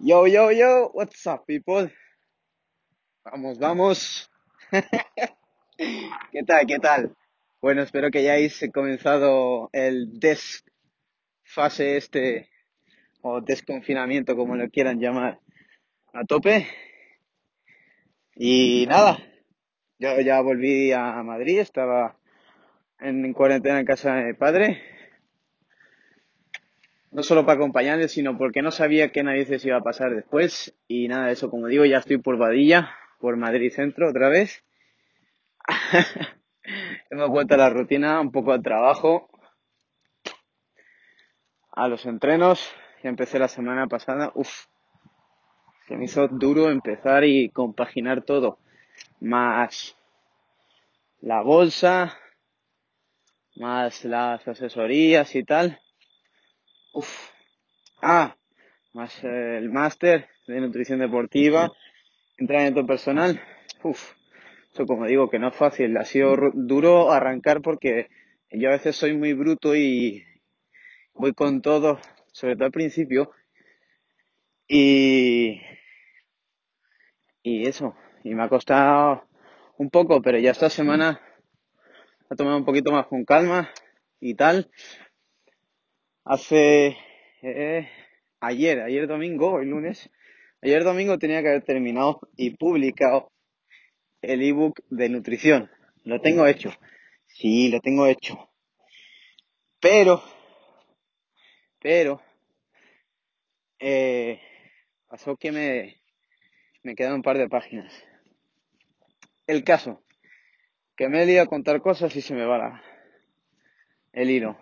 Yo, yo, yo, what's up, people? Vamos, vamos. ¿Qué tal, qué tal? Bueno, espero que hayáis comenzado el desfase este, o desconfinamiento, como lo quieran llamar, a tope. Y nada, yo ya volví a Madrid, estaba en cuarentena en casa de mi padre. No solo para acompañarle, sino porque no sabía qué narices iba a pasar después. Y nada, eso como digo, ya estoy por Badilla, por Madrid Centro otra vez. Hemos vuelto a la rutina, un poco al trabajo, a los entrenos. Ya empecé la semana pasada. Uf, se me hizo duro empezar y compaginar todo. Más la bolsa, más las asesorías y tal. Uf. Ah, más eh, el máster de nutrición deportiva, entrenamiento personal. Uf. Eso como digo que no es fácil. Ha sido duro arrancar porque yo a veces soy muy bruto y voy con todo, sobre todo al principio. Y, y eso. Y me ha costado un poco, pero ya esta semana ha tomado un poquito más con calma y tal. Hace eh, ayer, ayer domingo, hoy lunes, ayer domingo tenía que haber terminado y publicado el ebook de nutrición. Lo tengo hecho. Sí, lo tengo hecho. Pero, pero, eh, pasó que me, me quedan un par de páginas. El caso, que me he liado a contar cosas y se me va la- el hilo.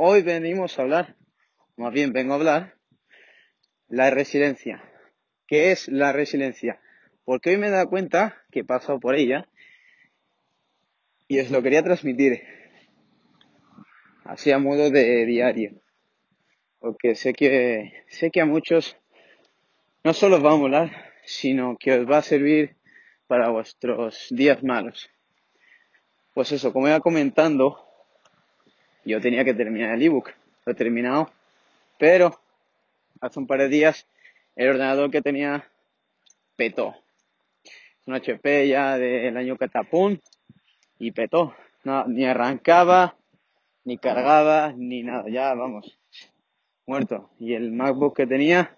Hoy venimos a hablar, más bien vengo a hablar, la resiliencia. ¿Qué es la resiliencia? Porque hoy me he dado cuenta que he pasado por ella y os lo quería transmitir así a modo de diario. Porque sé que, sé que a muchos no solo os va a molar, sino que os va a servir para vuestros días malos. Pues eso, como iba comentando, yo tenía que terminar el ebook. Lo he terminado, pero hace un par de días el ordenador que tenía petó. Es un HP ya del año catapún y petó. No, ni arrancaba, ni cargaba, ni nada. Ya, vamos, muerto. Y el MacBook que tenía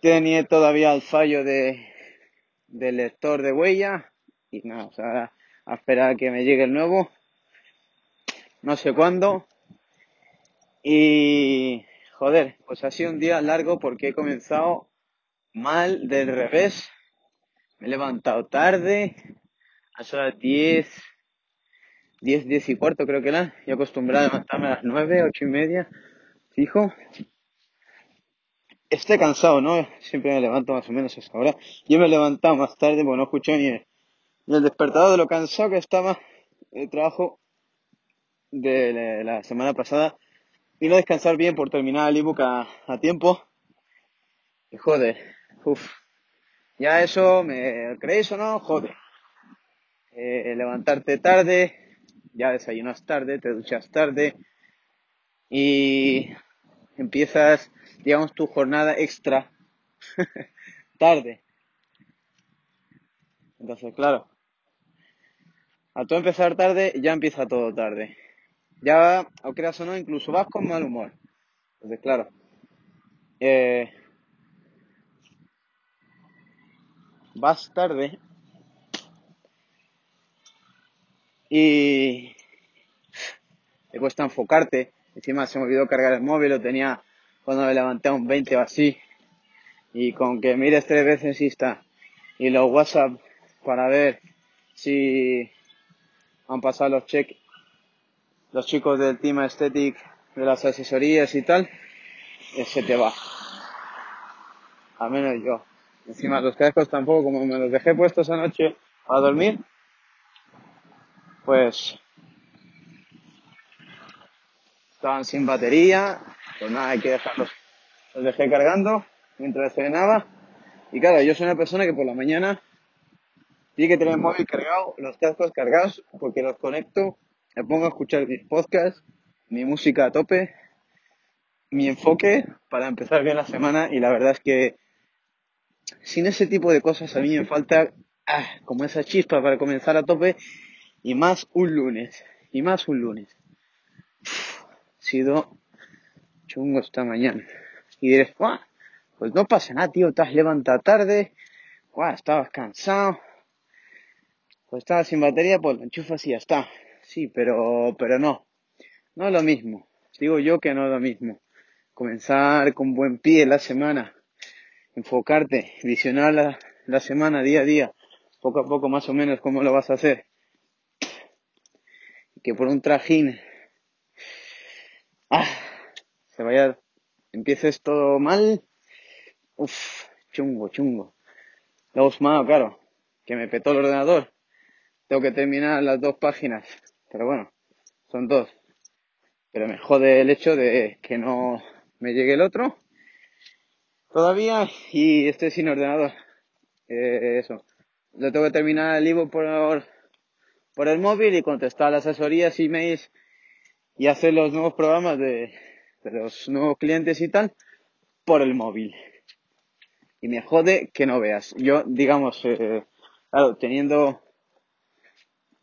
tenía todavía el fallo de, del lector de huella y nada, o sea, a esperar a que me llegue el nuevo, no sé cuándo. Y joder, pues ha sido un día largo porque he comenzado mal del revés. Me he levantado tarde, a las 10, 10, 10 y cuarto creo que era. Yo acostumbrado a levantarme a las 9, 8 y media, fijo. Esté cansado, ¿no? Siempre me levanto más o menos a esa hora. Yo me he levantado más tarde porque no escuché ni ni el despertador de lo cansado que estaba el trabajo de la- semana pasada y no descansar bien por terminar el ebook a, a tiempo. Y joder, uff, ya eso, ¿me creéis o no? Joder. Eh, levantarte tarde, ya desayunas tarde, te duchas tarde y empiezas, digamos, tu jornada extra tarde. Entonces, claro, al tú empezar tarde, ya empieza todo tarde. Ya, o creas o no, incluso vas con mal humor. Entonces, claro, eh, vas tarde y te cuesta enfocarte. Encima se me olvidó cargar el móvil, lo tenía cuando me levanté a un 20 o así. Y con que mires tres veces Insta y los WhatsApp para ver si han pasado los check los chicos del Team Aesthetic de las asesorías y tal, eh, se te va. Al menos yo. Encima los cascos tampoco, como me los dejé puestos anoche a dormir, pues estaban sin batería, pues nada, hay que dejarlos. Los dejé cargando mientras cenaba. Y claro, yo soy una persona que por la mañana tiene que tener el móvil cargado, los cascos cargados, porque los conecto, me pongo a escuchar mis podcasts, mi música a tope, mi enfoque para empezar bien la semana y la verdad es que sin ese tipo de cosas a mí me falta ah, como esa chispa para comenzar a tope y más un lunes y más un lunes. ha sido chungo esta mañana. Y diréis, pues no pasa nada, tío, te has levantado tarde, estabas cansado, pues estabas sin batería, pues lo enchufas y ya está. Sí, pero, pero no, no es lo mismo. Digo yo que no es lo mismo. Comenzar con buen pie la semana, enfocarte, visionar la, la semana día a día, poco a poco más o menos cómo lo vas a hacer. Que por un trajín ah, se vaya, empieces todo mal, uff, chungo, chungo. Luego malo, claro, que me petó el ordenador. Tengo que terminar las dos páginas, pero bueno, son dos. Pero me jode el hecho de que no me llegue el otro todavía y estoy sin ordenador. Eh, eso. Lo tengo que terminar el libro por, por el móvil y contestar las asesorías, emails y hacer los nuevos programas de, de los nuevos clientes y tal por el móvil. Y me jode que no veas. Yo, digamos, eh, claro, teniendo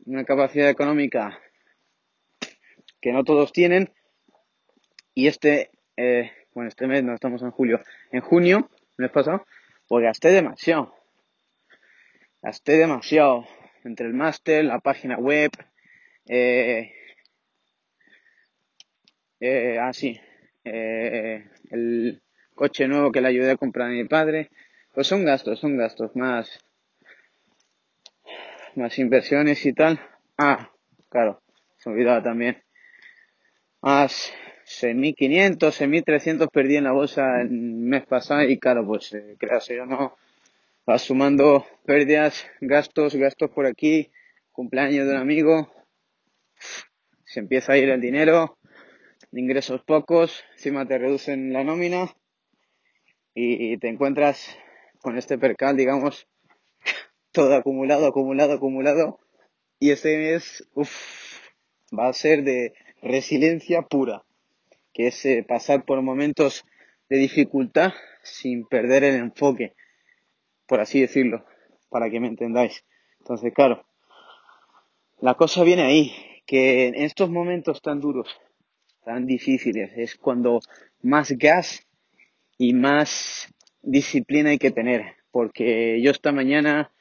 una capacidad económica que no todos tienen, y este, eh, bueno, este mes no estamos en julio, en junio, mes pasado, pues gasté demasiado. Gasté demasiado entre el máster, la página web, eh, eh, ah, eh, el coche nuevo que le ayudé a comprar a mi padre. Pues son gastos, son gastos más, más inversiones y tal. Ah, claro, se olvidaba también. Más 6.500, 6.300 perdí en la bolsa el mes pasado y claro, pues eh, creas yo no, va sumando pérdidas, gastos, gastos por aquí, cumpleaños de un amigo, se empieza a ir el dinero, ingresos pocos, encima te reducen la nómina y te encuentras con este percal, digamos, todo acumulado, acumulado, acumulado y este mes uf, va a ser de resiliencia pura, que es eh, pasar por momentos de dificultad sin perder el enfoque, por así decirlo, para que me entendáis. Entonces, claro, la cosa viene ahí, que en estos momentos tan duros tan difíciles. Es cuando más gas y más disciplina hay que tener. Porque yo esta mañana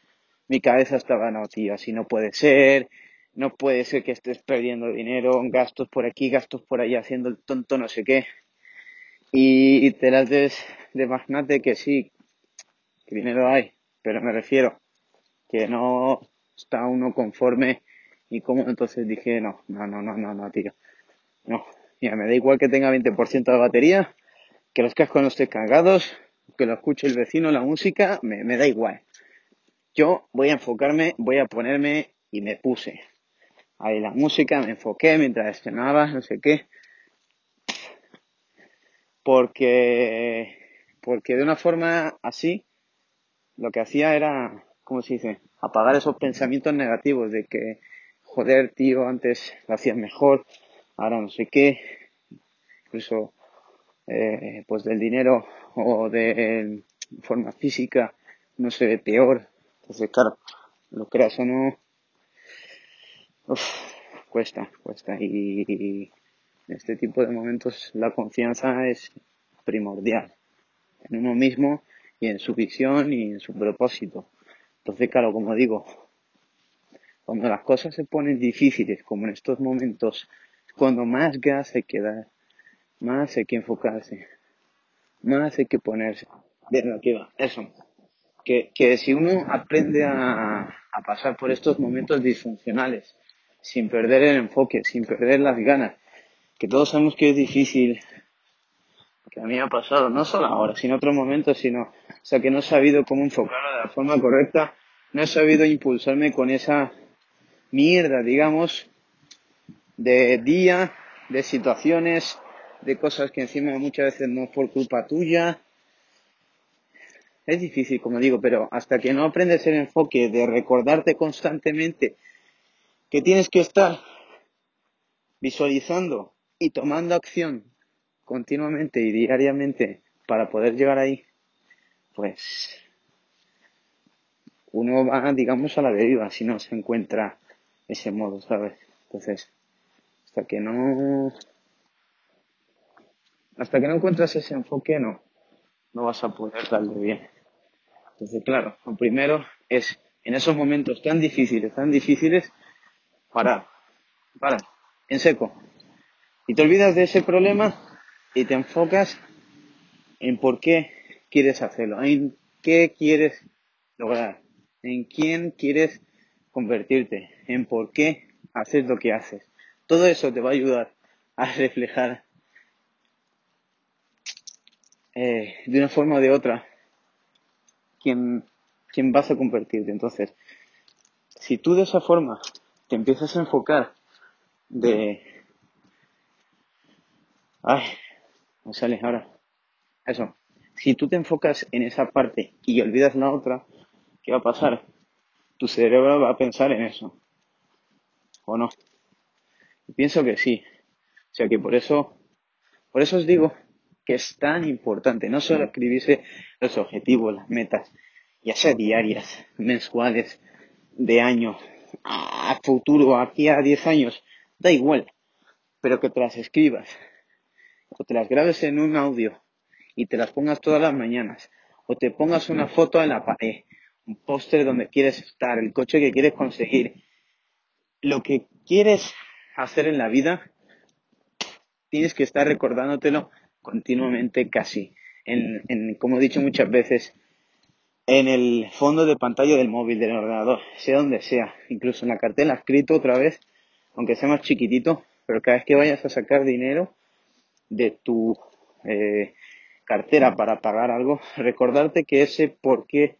mi cabeza estaba, no, tío, así no puede ser. No puede ser que estés perdiendo dinero, gastos por aquí, gastos por allá, haciendo el tonto no sé qué. Y te las des de magnate que sí, que dinero hay, pero me refiero que no está uno conforme y como entonces dije, no, no, no, no, no, no, tío. No, Mira, me da igual que tenga 20% de batería, que los cascos no estén cargados, que lo escuche el vecino, la música, me, me da igual. Yo voy a enfocarme, voy a ponerme y me puse. Ahí la música, me enfoqué mientras estrenaba, no sé qué. Porque, porque de una forma así, lo que hacía era, ¿cómo se dice? Apagar esos pensamientos negativos de que, joder, tío, antes lo hacías mejor, ahora no sé qué, incluso eh, pues del dinero o de forma física no se ve peor. Entonces, claro, lo creas o no, cuesta, cuesta. Y, en este tipo de momentos la confianza es primordial en uno mismo y en su visión y en su propósito. Entonces, claro, como digo, cuando las cosas se ponen difíciles, como en estos momentos cuando más gas hay que dar, más hay que enfocarse, más hay que ponerse. Bien, aquí va, eso. Que, que si uno aprende a, a pasar por estos momentos disfuncionales, sin perder el enfoque, sin perder las ganas, que todos sabemos que es difícil, que a mí ha pasado, no solo ahora, sino en otros momentos, sino, o sea, que no he sabido cómo enfocarlo de la forma correcta, no he sabido impulsarme con esa mierda, digamos, de día, de situaciones, de cosas que encima muchas veces no es por culpa tuya. Es difícil, como digo, pero hasta que no aprendes el enfoque de recordarte constantemente que tienes que estar visualizando y tomando acción continuamente y diariamente para poder llegar ahí, pues uno va, digamos, a la deriva si no se encuentra ese modo, ¿sabes? Entonces, hasta que no, hasta que no encuentras ese enfoque, no, no vas a poder darle bien. Entonces, claro, lo primero es en esos momentos tan difíciles, tan difíciles, parar, parar, en seco. Y te olvidas de ese problema y te enfocas en por qué quieres hacerlo, en qué quieres lograr, en quién quieres convertirte, en por qué haces lo que haces. Todo eso te va a ayudar a reflejar eh, de una forma o de otra quién, quién vas a convertirte. Entonces, si tú de esa forma te empiezas a enfocar de... Ay, me sale ahora. Eso. Si tú te enfocas en esa parte y olvidas la otra, ¿qué va a pasar? Tu cerebro va a pensar en eso. ¿O no? pienso que sí. O sea que por eso, por eso os digo que es tan importante. No solo escribirse los objetivos, las metas, ya sea diarias, mensuales, de año, a futuro, aquí a 10 años, da igual, pero que te las escribas o te las grabes en un audio y te las pongas todas las mañanas o te pongas una foto en la pared, un póster donde quieres estar, el coche que quieres conseguir, lo que quieres hacer en la vida, tienes que estar recordándotelo continuamente casi. En, como he dicho muchas veces, en el fondo de pantalla del móvil, del ordenador, sea donde sea, incluso en la cartela escrito otra vez, aunque sea más chiquitito, pero cada vez que vayas a sacar dinero de tu eh, cartera para pagar algo, recordarte que ese por qué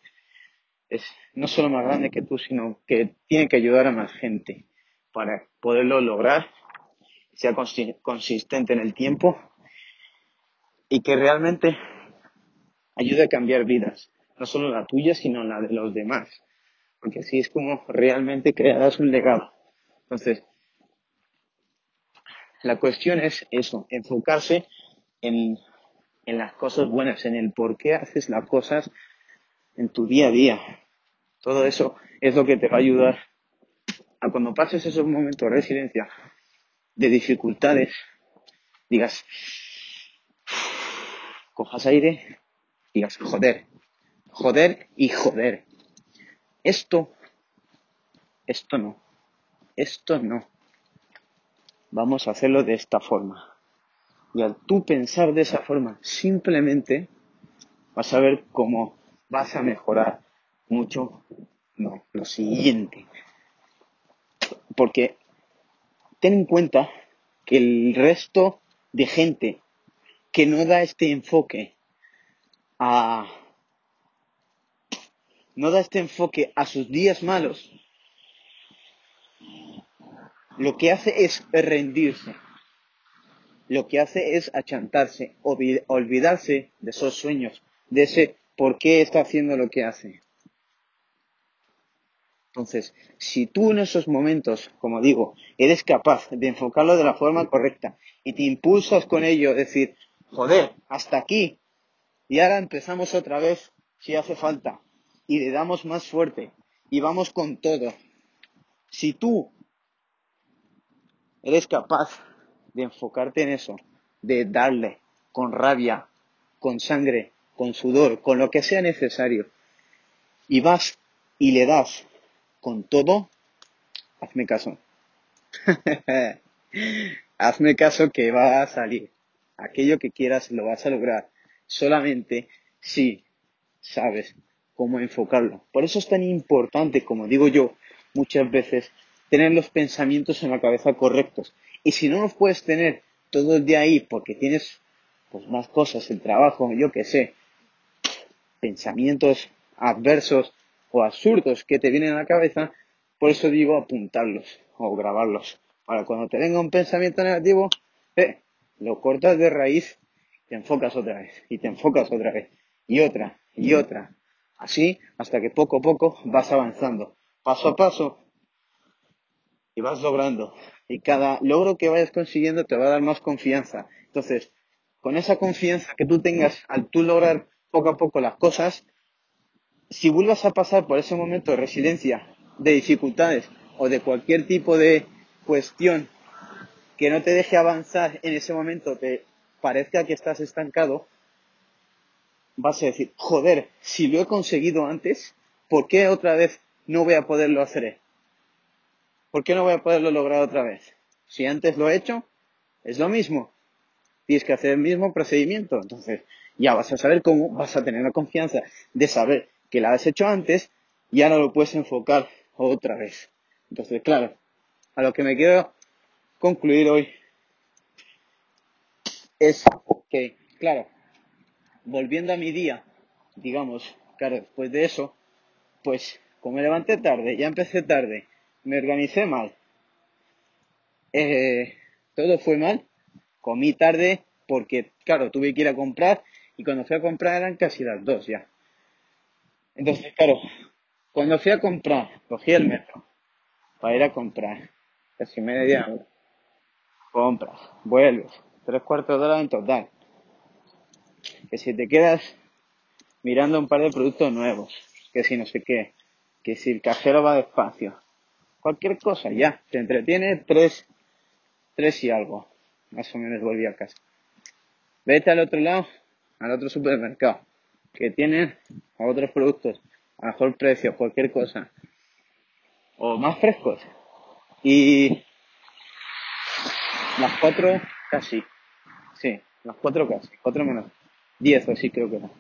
es no solo más grande que tú, sino que tiene que ayudar a más gente para poderlo lograr, sea consistente en el tiempo y que realmente ayude a cambiar vidas, no solo la tuya, sino la de los demás, porque así es como realmente crearás un legado. Entonces, la cuestión es eso, enfocarse en, en las cosas buenas, en el por qué haces las cosas en tu día a día. Todo eso es lo que te va a ayudar a cuando pases esos momentos de residencia, de dificultades, digas, cojas aire, digas, joder, joder y joder. Esto, esto no, esto no. Vamos a hacerlo de esta forma. Y al tú pensar de esa forma, simplemente vas a ver cómo vas a mejorar mucho. No, lo siguiente, porque ten en cuenta que el resto de gente que no da este enfoque a no da este enfoque a sus días malos, lo que hace es rendirse. Lo que hace es achantarse, olvidarse de esos sueños, de ese por qué está haciendo lo que hace. Entonces, si tú en esos momentos, como digo, eres capaz de enfocarlo de la forma correcta y te impulsas con ello, decir, joder, hasta aquí, y ahora empezamos otra vez si hace falta, y le damos más fuerte, y vamos con todo. Si tú eres capaz de enfocarte en eso, de darle con rabia, con sangre, con sudor, con lo que sea necesario, y vas y le das con todo, hazme caso. hazme caso que va a salir. Aquello que quieras lo vas a lograr. Solamente si sabes cómo enfocarlo. Por eso es tan importante, como digo yo muchas veces, tener los pensamientos en la cabeza correctos. Y si no los puedes tener todo el día ahí porque tienes pues, más cosas, el trabajo, yo qué sé, pensamientos adversos, o absurdos que te vienen a la cabeza, por eso digo apuntarlos o grabarlos. Para cuando te venga un pensamiento negativo, eh, lo cortas de raíz, te enfocas otra vez y te enfocas otra vez y otra y otra. Así hasta que poco a poco vas avanzando, paso a paso y vas logrando. Y cada logro que vayas consiguiendo te va a dar más confianza. Entonces, con esa confianza que tú tengas al tú lograr poco a poco las cosas, si vuelvas a pasar por ese momento de residencia, de dificultades o de cualquier tipo de cuestión que no te deje avanzar en ese momento, te parezca que estás estancado, vas a decir, joder, si lo he conseguido antes, ¿por qué otra vez no voy a poderlo hacer? ¿Por qué no voy a poderlo lograr otra vez? Si antes lo he hecho, es lo mismo. Tienes que hacer el mismo procedimiento. Entonces, ya vas a saber cómo, vas a tener la confianza de saber que la has hecho antes y ahora lo puedes enfocar otra vez. Entonces, claro, a lo que me quiero concluir hoy es que, claro, volviendo a mi día, digamos, claro, después de eso, pues como me levanté tarde, ya empecé tarde, me organicé mal, eh, todo fue mal, comí tarde porque, claro, tuve que ir a comprar y cuando fui a comprar eran casi las dos ya. Entonces, claro, cuando fui a comprar, cogí el metro para ir a comprar, casi media hora, compras, vuelves, tres cuartos de hora en total. Que si te quedas mirando un par de productos nuevos, que si no sé qué, que si el cajero va despacio, cualquier cosa, ya, te entretiene tres, tres y algo, más o menos volví a casa. Vete al otro lado, al otro supermercado, que tienen otros productos a mejor precio, cualquier cosa, o más frescos. Y las cuatro casi, sí, las cuatro casi, cuatro menos diez o así creo que era.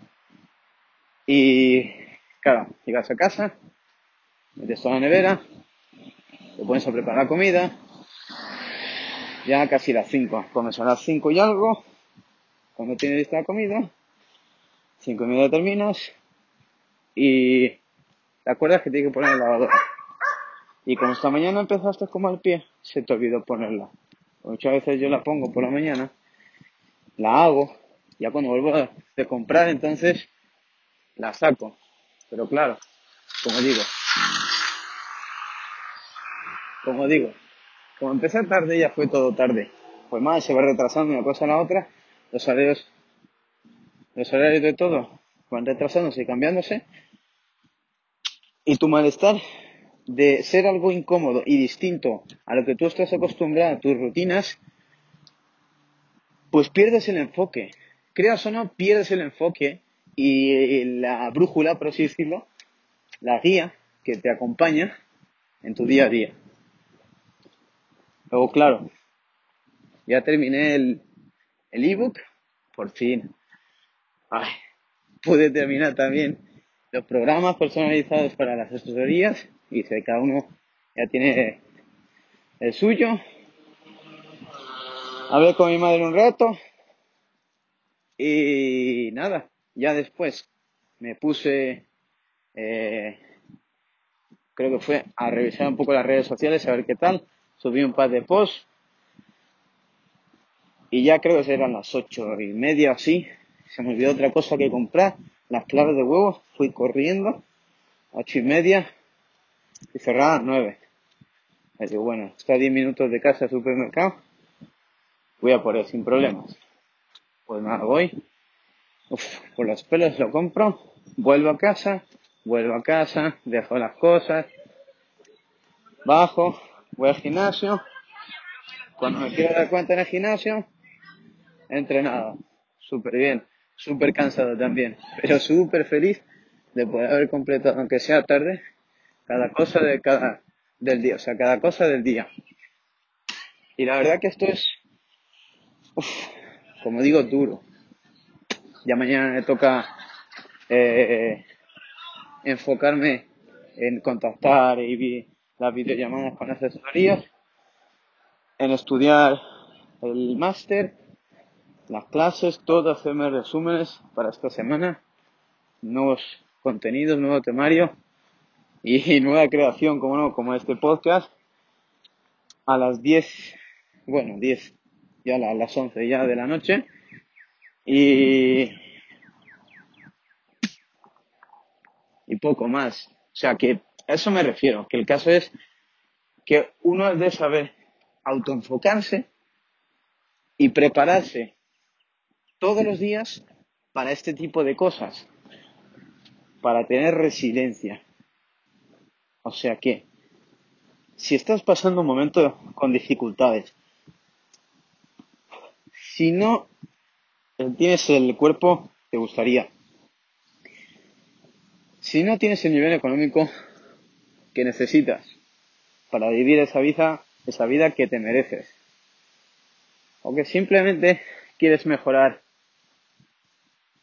Y claro, llegas a casa, metes toda la nevera, te pones a preparar comida, ya casi las cinco, comes a las cinco y algo, cuando tienes lista la comida, cinco y media terminas y te acuerdas que tienes que poner la lavadora. Y como esta mañana empezaste como al pie, se te olvidó ponerla. Muchas veces yo la pongo por la mañana, la hago, ya cuando vuelvo de comprar entonces la saco. Pero claro, como digo, como digo, como empecé tarde ya fue todo tarde. Pues más, se va retrasando una cosa a la otra, los horarios, los horarios de todo van retrasándose y cambiándose. Y tu malestar de ser algo incómodo y distinto a lo que tú estás acostumbrado, a tus rutinas, pues pierdes el enfoque. Creas o no, pierdes el enfoque y la brújula, por así decirlo, la guía que te acompaña en tu día a día. Luego, claro, ya terminé el ebook, por fin. Ay, pude terminar también los programas personalizados para las asesorías y sé cada uno ya tiene el suyo. Hablé con mi madre un rato y nada, ya después me puse, eh, creo que fue a revisar un poco las redes sociales, a ver qué tal. Subí un par de posts y ya creo que eran las ocho y media así. Se me olvidó otra cosa que comprar, las claves de huevos. Fui corriendo, ocho y media, y cerraba a las 9. Así bueno, está a 10 minutos de casa al supermercado, voy a por él sin problemas. Pues nada, voy, Uf, por los pelos lo compro, vuelvo a casa, vuelvo a casa, dejo las cosas, bajo, voy al gimnasio, cuando me quiero dar cuenta en el gimnasio, entrenado, súper bien, súper cansado también, pero súper feliz de poder haber completado, aunque sea tarde, cada cosa de cada del día, o sea, cada cosa del día. Y la verdad que esto es, como digo, duro. Ya mañana me toca eh, enfocarme en contactar y vi las videollamadas con asesorías, en estudiar el máster, las clases, todo, hacerme resúmenes para esta semana, nuevos contenidos, nuevo temario y nueva creación, como no, como este podcast, a las 10, bueno, 10, ya a las 11 ya de la noche. Y, y poco más. O sea, que a eso me refiero, que el caso es que uno debe saber autoenfocarse y prepararse todos los días para este tipo de cosas, para tener resiliencia. O sea que, si estás pasando un momento con dificultades, si no tienes el cuerpo te gustaría, si no tienes el nivel económico que necesitas para vivir esa vida, esa vida que te mereces, o que simplemente quieres mejorar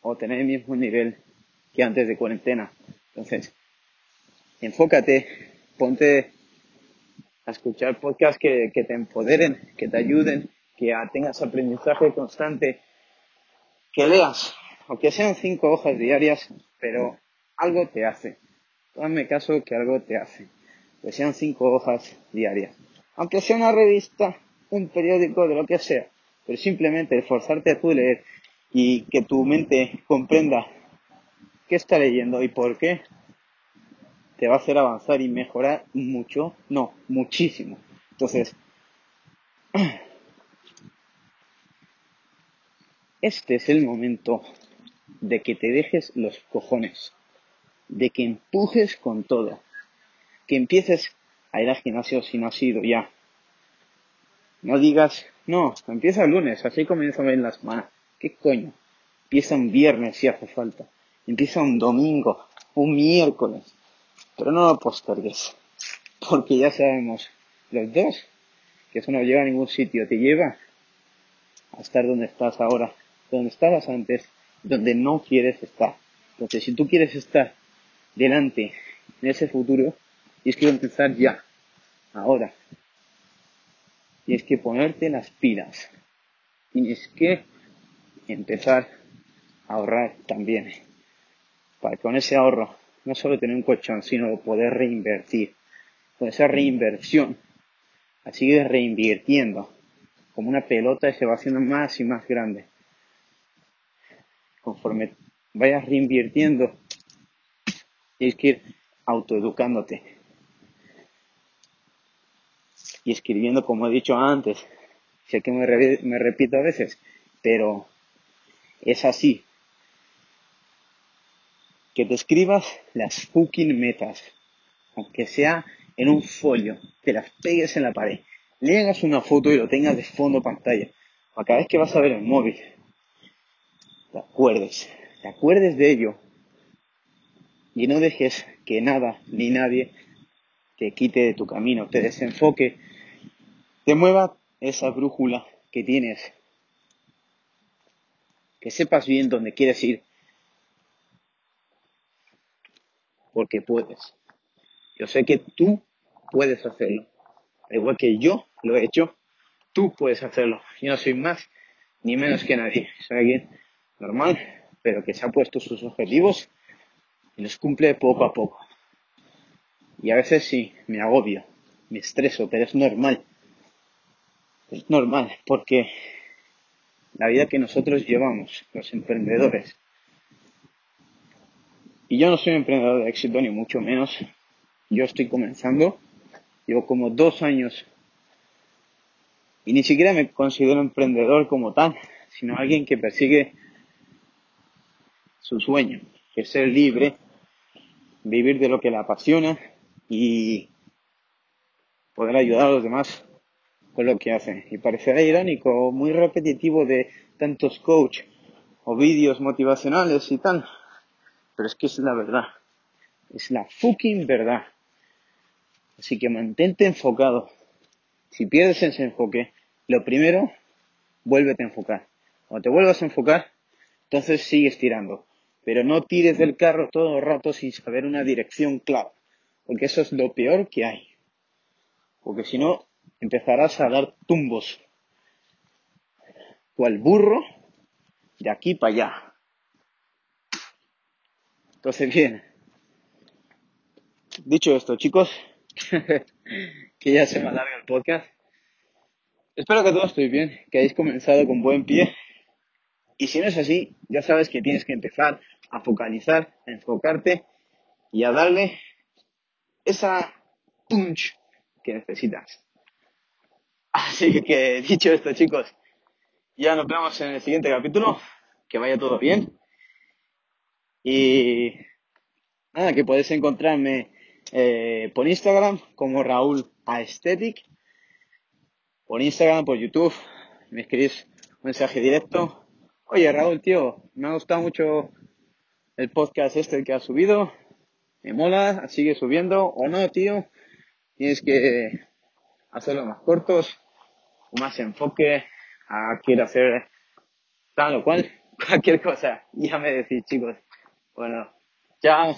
o tener el mismo nivel que antes de cuarentena. Entonces, enfócate, ponte a escuchar podcasts que, te empoderen, que te ayuden, que tengas aprendizaje constante, que leas, aunque sean cinco hojas diarias, pero algo te hace. Dame caso que algo te hace. Que sean cinco hojas diarias. Aunque sea una revista, un periódico, de lo que sea. Pero simplemente esforzarte a tu leer y que tu mente comprenda qué está leyendo y por qué, te va a hacer avanzar y mejorar mucho, no, muchísimo. Entonces, este es el momento de que te dejes los cojones, de que empujes con todo, que empieces a ir al gimnasio si no has ido ya. No digas, no, empieza el lunes, así comienza bien la semana. ¿Qué coño? Empieza un viernes si hace falta. Empieza un domingo, un miércoles. Pero no lo postergues. Porque ya sabemos, los dos, que eso no lleva a ningún sitio. Te lleva a estar donde estás ahora, donde estabas antes, donde no quieres estar. Entonces, si tú quieres estar delante en ese futuro, tienes que empezar ya, ahora. Tienes que ponerte las pilas. Tienes que empezar a ahorrar también. Para que con ese ahorro no solo tener un colchón, sino poder reinvertir. Con esa reinversión, así de reinvirtiendo, como una pelota se va haciendo más y más grande conforme vayas reinvirtiendo, tienes que ir autoeducándote. Y escribiendo, como he dicho antes, sé que me, me repito a veces, pero es así. Que te escribas las fucking metas, aunque sea en un folio, te las pegues en la pared, le hagas una foto y lo tengas de fondo pantalla, a cada vez que vas a ver el móvil, te acuerdes, te acuerdes de ello y no dejes que nada ni nadie te quite de tu camino, te desenfoque, te mueva esa brújula que tienes, que sepas bien dónde quieres ir, porque puedes. Yo sé que tú puedes hacerlo, al igual que yo lo he hecho, tú puedes hacerlo. Yo no soy más ni menos que nadie. Soy alguien normal, pero que se ha puesto sus objetivos y los cumple poco a poco. Y a veces sí, me agobio, me estreso, pero es normal. Es normal, porque la vida que nosotros llevamos, los emprendedores, y yo no soy un emprendedor de éxito, ni mucho menos, yo estoy comenzando, llevo como dos años. Y ni siquiera me considero emprendedor como tal, sino alguien que persigue su sueño, que es ser libre, vivir de lo que le apasiona y poder ayudar a los demás con lo que hace. Y parecerá irónico, muy repetitivo de tantos coach o vídeos motivacionales y tal, pero es que es la verdad, es la fucking verdad. Así que mantente enfocado. Si pierdes ese enfoque, lo primero, vuélvete a enfocar. Cuando te vuelvas a enfocar, entonces sigues tirando pero no tires del carro todo el rato sin saber una dirección clara, porque eso es lo peor que hay. Porque si no, empezarás a dar tumbos, cual burro, de aquí para allá. Entonces, bien, dicho esto, chicos, que ya se me alarga el podcast. Espero que todos estéis bien, que hayáis comenzado con buen pie. Y si no es así, ya sabes que tienes que empezar a focalizar, a enfocarte y a darle esa punch que necesitas. Así que dicho esto chicos, ya nos vemos en el siguiente capítulo. que vaya todo bien. Y nada, que puedes encontrarme eh, por Instagram como Raúl Aesthetic, por Instagram, por YouTube, me escribís un mensaje directo. Oye Raúl, tío, me ha gustado mucho el podcast este que has subido, me mola, sigue subiendo o no, tío, tienes que hacerlo más cortos, más enfoque, a quiero hacer tal o cual, cualquier cosa, ya me decís chicos. Bueno, chao.